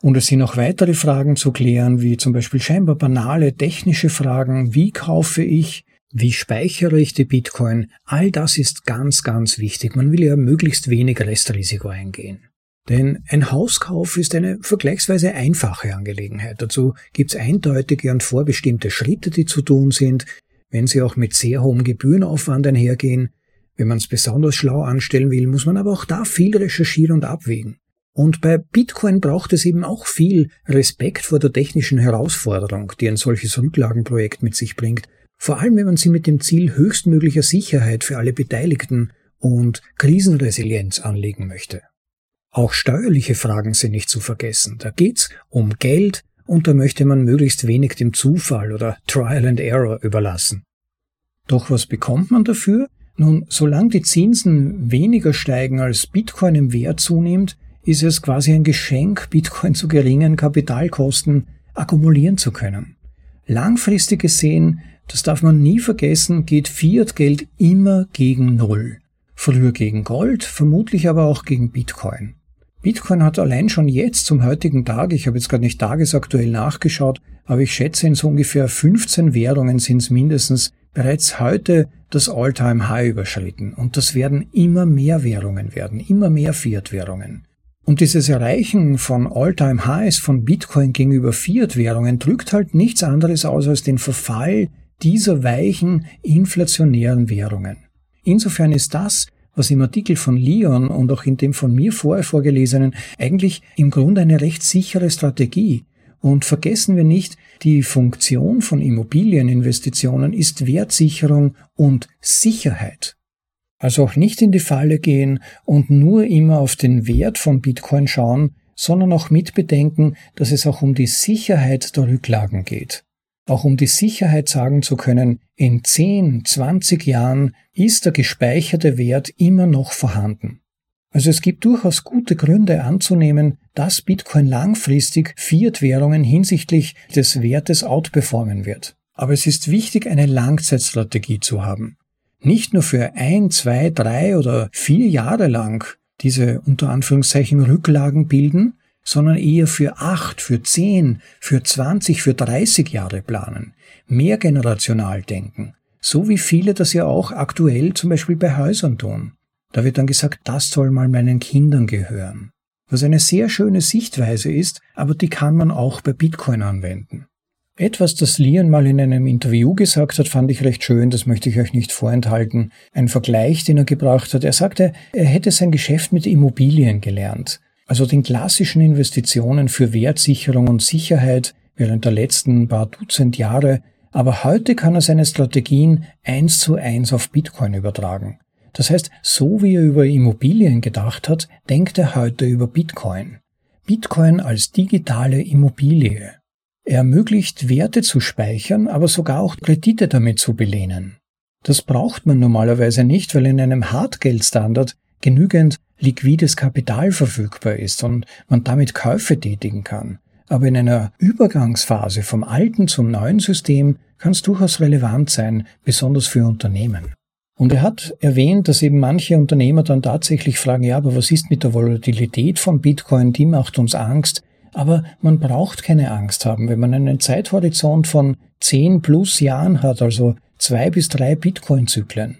Und es sind auch weitere Fragen zu klären, wie zum Beispiel scheinbar banale technische Fragen, wie kaufe ich, wie speichere ich die Bitcoin, all das ist ganz, ganz wichtig. Man will ja möglichst wenig Restrisiko eingehen. Denn ein Hauskauf ist eine vergleichsweise einfache Angelegenheit. Dazu gibt es eindeutige und vorbestimmte Schritte, die zu tun sind, wenn sie auch mit sehr hohem Gebührenaufwand einhergehen. Wenn man es besonders schlau anstellen will, muss man aber auch da viel recherchieren und abwägen. Und bei Bitcoin braucht es eben auch viel Respekt vor der technischen Herausforderung, die ein solches Rücklagenprojekt mit sich bringt, vor allem wenn man sie mit dem Ziel höchstmöglicher Sicherheit für alle Beteiligten und Krisenresilienz anlegen möchte. Auch steuerliche Fragen sind nicht zu vergessen. Da geht's um Geld und da möchte man möglichst wenig dem Zufall oder Trial and Error überlassen. Doch was bekommt man dafür? Nun, solange die Zinsen weniger steigen als Bitcoin im Wert zunimmt, ist es quasi ein Geschenk, Bitcoin zu geringen Kapitalkosten akkumulieren zu können. Langfristig gesehen, das darf man nie vergessen, geht Fiat-Geld immer gegen Null. Früher gegen Gold, vermutlich aber auch gegen Bitcoin. Bitcoin hat allein schon jetzt zum heutigen Tag, ich habe jetzt gerade nicht tagesaktuell nachgeschaut, aber ich schätze in so ungefähr 15 Währungen sind es mindestens bereits heute das All-Time-High überschritten. Und das werden immer mehr Währungen werden, immer mehr Fiat-Währungen. Und dieses Erreichen von All-Time-Highs von Bitcoin gegenüber Fiat-Währungen drückt halt nichts anderes aus als den Verfall dieser weichen inflationären Währungen. Insofern ist das was im Artikel von Leon und auch in dem von mir vorher vorgelesenen eigentlich im Grunde eine recht sichere Strategie. Und vergessen wir nicht, die Funktion von Immobilieninvestitionen ist Wertsicherung und Sicherheit. Also auch nicht in die Falle gehen und nur immer auf den Wert von Bitcoin schauen, sondern auch mitbedenken, dass es auch um die Sicherheit der Rücklagen geht auch um die Sicherheit sagen zu können, in 10, 20 Jahren ist der gespeicherte Wert immer noch vorhanden. Also es gibt durchaus gute Gründe anzunehmen, dass Bitcoin langfristig Fiat-Währungen hinsichtlich des Wertes outperformen wird. Aber es ist wichtig, eine Langzeitstrategie zu haben. Nicht nur für ein, zwei, drei oder vier Jahre lang diese unter Anführungszeichen Rücklagen bilden, sondern eher für acht, für zehn, für zwanzig, für dreißig Jahre planen, mehr generational denken, so wie viele das ja auch aktuell zum Beispiel bei Häusern tun. Da wird dann gesagt, das soll mal meinen Kindern gehören. Was eine sehr schöne Sichtweise ist, aber die kann man auch bei Bitcoin anwenden. Etwas, das Lian mal in einem Interview gesagt hat, fand ich recht schön, das möchte ich euch nicht vorenthalten. Ein Vergleich, den er gebracht hat. Er sagte, er hätte sein Geschäft mit Immobilien gelernt also den klassischen Investitionen für Wertsicherung und Sicherheit während der letzten paar Dutzend Jahre, aber heute kann er seine Strategien eins zu eins auf Bitcoin übertragen. Das heißt, so wie er über Immobilien gedacht hat, denkt er heute über Bitcoin. Bitcoin als digitale Immobilie. Er ermöglicht Werte zu speichern, aber sogar auch Kredite damit zu belehnen. Das braucht man normalerweise nicht, weil in einem Hartgeldstandard genügend liquides Kapital verfügbar ist und man damit Käufe tätigen kann. Aber in einer Übergangsphase vom alten zum neuen System kann es durchaus relevant sein, besonders für Unternehmen. Und er hat erwähnt, dass eben manche Unternehmer dann tatsächlich fragen, ja, aber was ist mit der Volatilität von Bitcoin? Die macht uns Angst. Aber man braucht keine Angst haben, wenn man einen Zeithorizont von 10 plus Jahren hat, also zwei bis drei Bitcoin-Zyklen.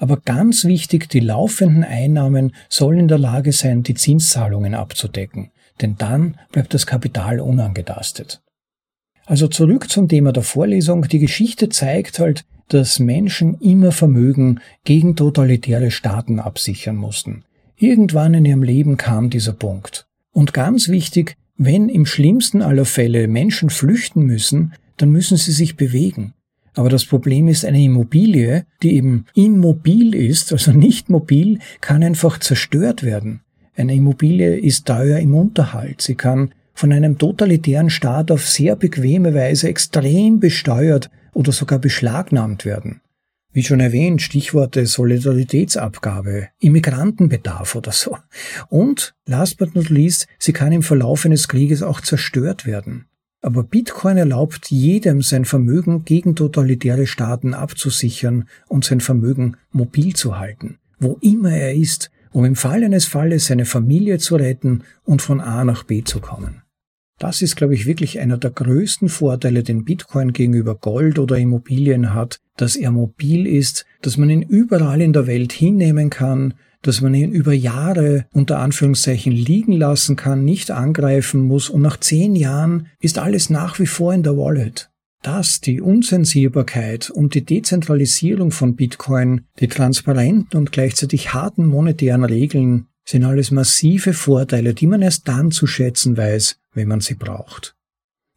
Aber ganz wichtig, die laufenden Einnahmen sollen in der Lage sein, die Zinszahlungen abzudecken, denn dann bleibt das Kapital unangetastet. Also zurück zum Thema der Vorlesung. Die Geschichte zeigt halt, dass Menschen immer Vermögen gegen totalitäre Staaten absichern mussten. Irgendwann in ihrem Leben kam dieser Punkt. Und ganz wichtig, wenn im schlimmsten aller Fälle Menschen flüchten müssen, dann müssen sie sich bewegen. Aber das Problem ist, eine Immobilie, die eben immobil ist, also nicht mobil, kann einfach zerstört werden. Eine Immobilie ist teuer im Unterhalt. Sie kann von einem totalitären Staat auf sehr bequeme Weise extrem besteuert oder sogar beschlagnahmt werden. Wie schon erwähnt, Stichworte Solidaritätsabgabe, Immigrantenbedarf oder so. Und, last but not least, sie kann im Verlauf eines Krieges auch zerstört werden. Aber Bitcoin erlaubt jedem sein Vermögen gegen totalitäre Staaten abzusichern und sein Vermögen mobil zu halten, wo immer er ist, um im Fall eines Falles seine Familie zu retten und von A nach B zu kommen. Das ist, glaube ich, wirklich einer der größten Vorteile, den Bitcoin gegenüber Gold oder Immobilien hat, dass er mobil ist, dass man ihn überall in der Welt hinnehmen kann, dass man ihn über Jahre unter Anführungszeichen liegen lassen kann, nicht angreifen muss und nach zehn Jahren ist alles nach wie vor in der Wallet. Das, die Unsensierbarkeit und die Dezentralisierung von Bitcoin, die transparenten und gleichzeitig harten monetären Regeln sind alles massive Vorteile, die man erst dann zu schätzen weiß, wenn man sie braucht.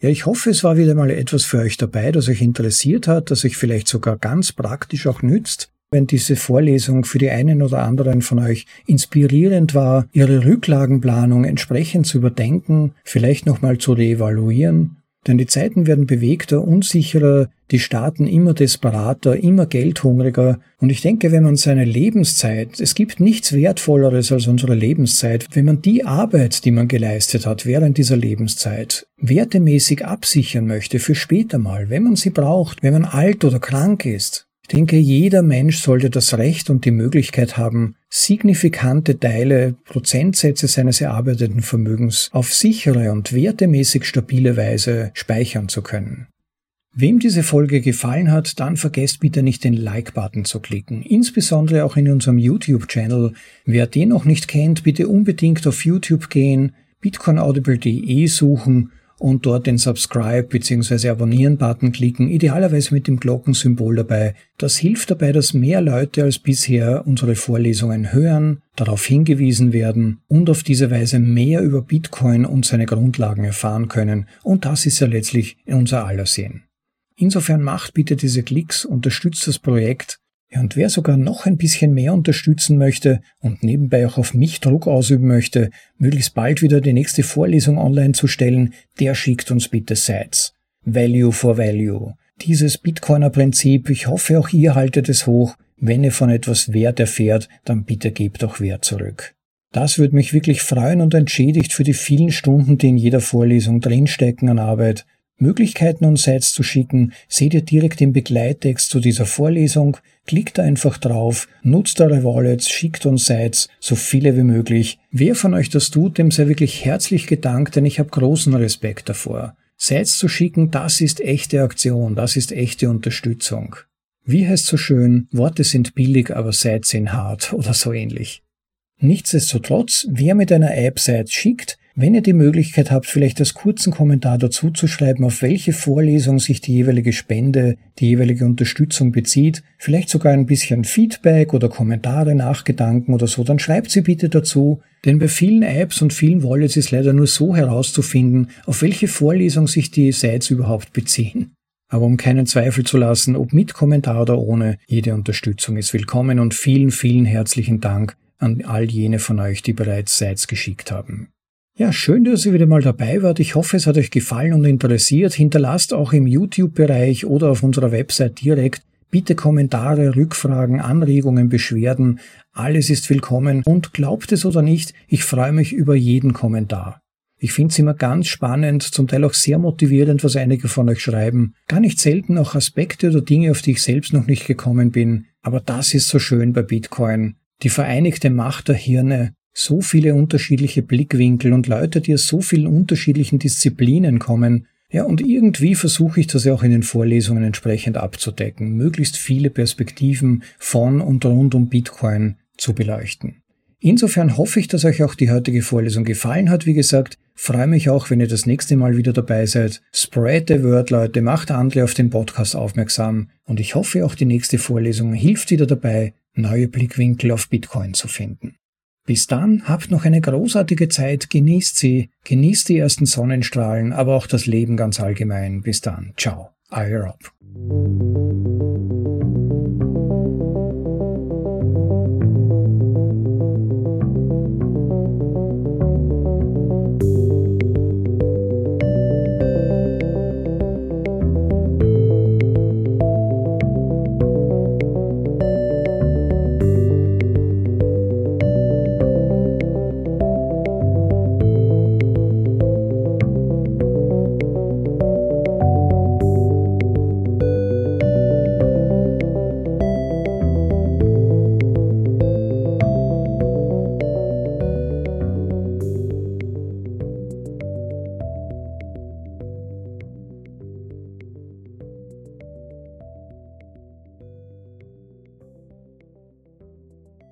Ja, ich hoffe, es war wieder mal etwas für euch dabei, das euch interessiert hat, das euch vielleicht sogar ganz praktisch auch nützt. Wenn diese Vorlesung für die einen oder anderen von euch inspirierend war, ihre Rücklagenplanung entsprechend zu überdenken, vielleicht nochmal zu reevaluieren denn die Zeiten werden bewegter, unsicherer, die Staaten immer desperater, immer geldhungriger. Und ich denke, wenn man seine Lebenszeit, es gibt nichts Wertvolleres als unsere Lebenszeit, wenn man die Arbeit, die man geleistet hat während dieser Lebenszeit, wertemäßig absichern möchte für später mal, wenn man sie braucht, wenn man alt oder krank ist, ich denke, jeder Mensch sollte das Recht und die Möglichkeit haben, signifikante Teile, Prozentsätze seines erarbeiteten Vermögens auf sichere und wertemäßig stabile Weise speichern zu können. Wem diese Folge gefallen hat, dann vergesst bitte nicht den Like-Button zu klicken, insbesondere auch in unserem YouTube-Channel. Wer den noch nicht kennt, bitte unbedingt auf YouTube gehen, bitcoinaudible.de suchen und dort den Subscribe bzw. Abonnieren-Button klicken, idealerweise mit dem Glockensymbol dabei. Das hilft dabei, dass mehr Leute als bisher unsere Vorlesungen hören, darauf hingewiesen werden und auf diese Weise mehr über Bitcoin und seine Grundlagen erfahren können. Und das ist ja letztlich unser aller Sinn. Insofern macht bitte diese Klicks, unterstützt das Projekt ja, und wer sogar noch ein bisschen mehr unterstützen möchte und nebenbei auch auf mich Druck ausüben möchte, möglichst bald wieder die nächste Vorlesung online zu stellen, der schickt uns bitte Sites. Value for Value. Dieses Bitcoiner Prinzip, ich hoffe auch ihr haltet es hoch. Wenn ihr von etwas Wert erfährt, dann bitte gebt auch Wert zurück. Das würde mich wirklich freuen und entschädigt für die vielen Stunden, die in jeder Vorlesung drinstecken an Arbeit. Möglichkeiten und Sites zu schicken, seht ihr direkt im Begleittext zu dieser Vorlesung. Klickt einfach drauf, nutzt eure Wallets, schickt uns Sites, so viele wie möglich. Wer von euch das tut, dem sei wirklich herzlich gedankt, denn ich habe großen Respekt davor. Sites zu schicken, das ist echte Aktion, das ist echte Unterstützung. Wie heißt so schön, Worte sind billig, aber Sites sind hart (laughs) oder so ähnlich. Nichtsdestotrotz, wer mit einer App Sites schickt, wenn ihr die Möglichkeit habt, vielleicht als kurzen Kommentar dazu zu schreiben, auf welche Vorlesung sich die jeweilige Spende, die jeweilige Unterstützung bezieht, vielleicht sogar ein bisschen Feedback oder Kommentare, Nachgedanken oder so, dann schreibt sie bitte dazu, denn bei vielen Apps und vielen Wallets ist leider nur so herauszufinden, auf welche Vorlesung sich die Sites überhaupt beziehen. Aber um keinen Zweifel zu lassen, ob mit Kommentar oder ohne, jede Unterstützung ist willkommen und vielen, vielen herzlichen Dank an all jene von euch, die bereits Sites geschickt haben. Ja, schön, dass ihr wieder mal dabei wart. Ich hoffe, es hat euch gefallen und interessiert. Hinterlasst auch im YouTube-Bereich oder auf unserer Website direkt bitte Kommentare, Rückfragen, Anregungen, Beschwerden. Alles ist willkommen und glaubt es oder nicht, ich freue mich über jeden Kommentar. Ich finde es immer ganz spannend, zum Teil auch sehr motivierend, was einige von euch schreiben. Gar nicht selten auch Aspekte oder Dinge, auf die ich selbst noch nicht gekommen bin. Aber das ist so schön bei Bitcoin. Die vereinigte Macht der Hirne, so viele unterschiedliche Blickwinkel und Leute, die aus so vielen unterschiedlichen Disziplinen kommen. Ja, und irgendwie versuche ich das ja auch in den Vorlesungen entsprechend abzudecken, möglichst viele Perspektiven von und rund um Bitcoin zu beleuchten. Insofern hoffe ich, dass euch auch die heutige Vorlesung gefallen hat. Wie gesagt, freue mich auch, wenn ihr das nächste Mal wieder dabei seid. Spread the word, Leute, macht andere auf den Podcast aufmerksam. Und ich hoffe, auch die nächste Vorlesung hilft wieder dabei, neue Blickwinkel auf Bitcoin zu finden. Bis dann, habt noch eine großartige Zeit, genießt sie, genießt die ersten Sonnenstrahlen, aber auch das Leben ganz allgemein. Bis dann, ciao, euer Rob.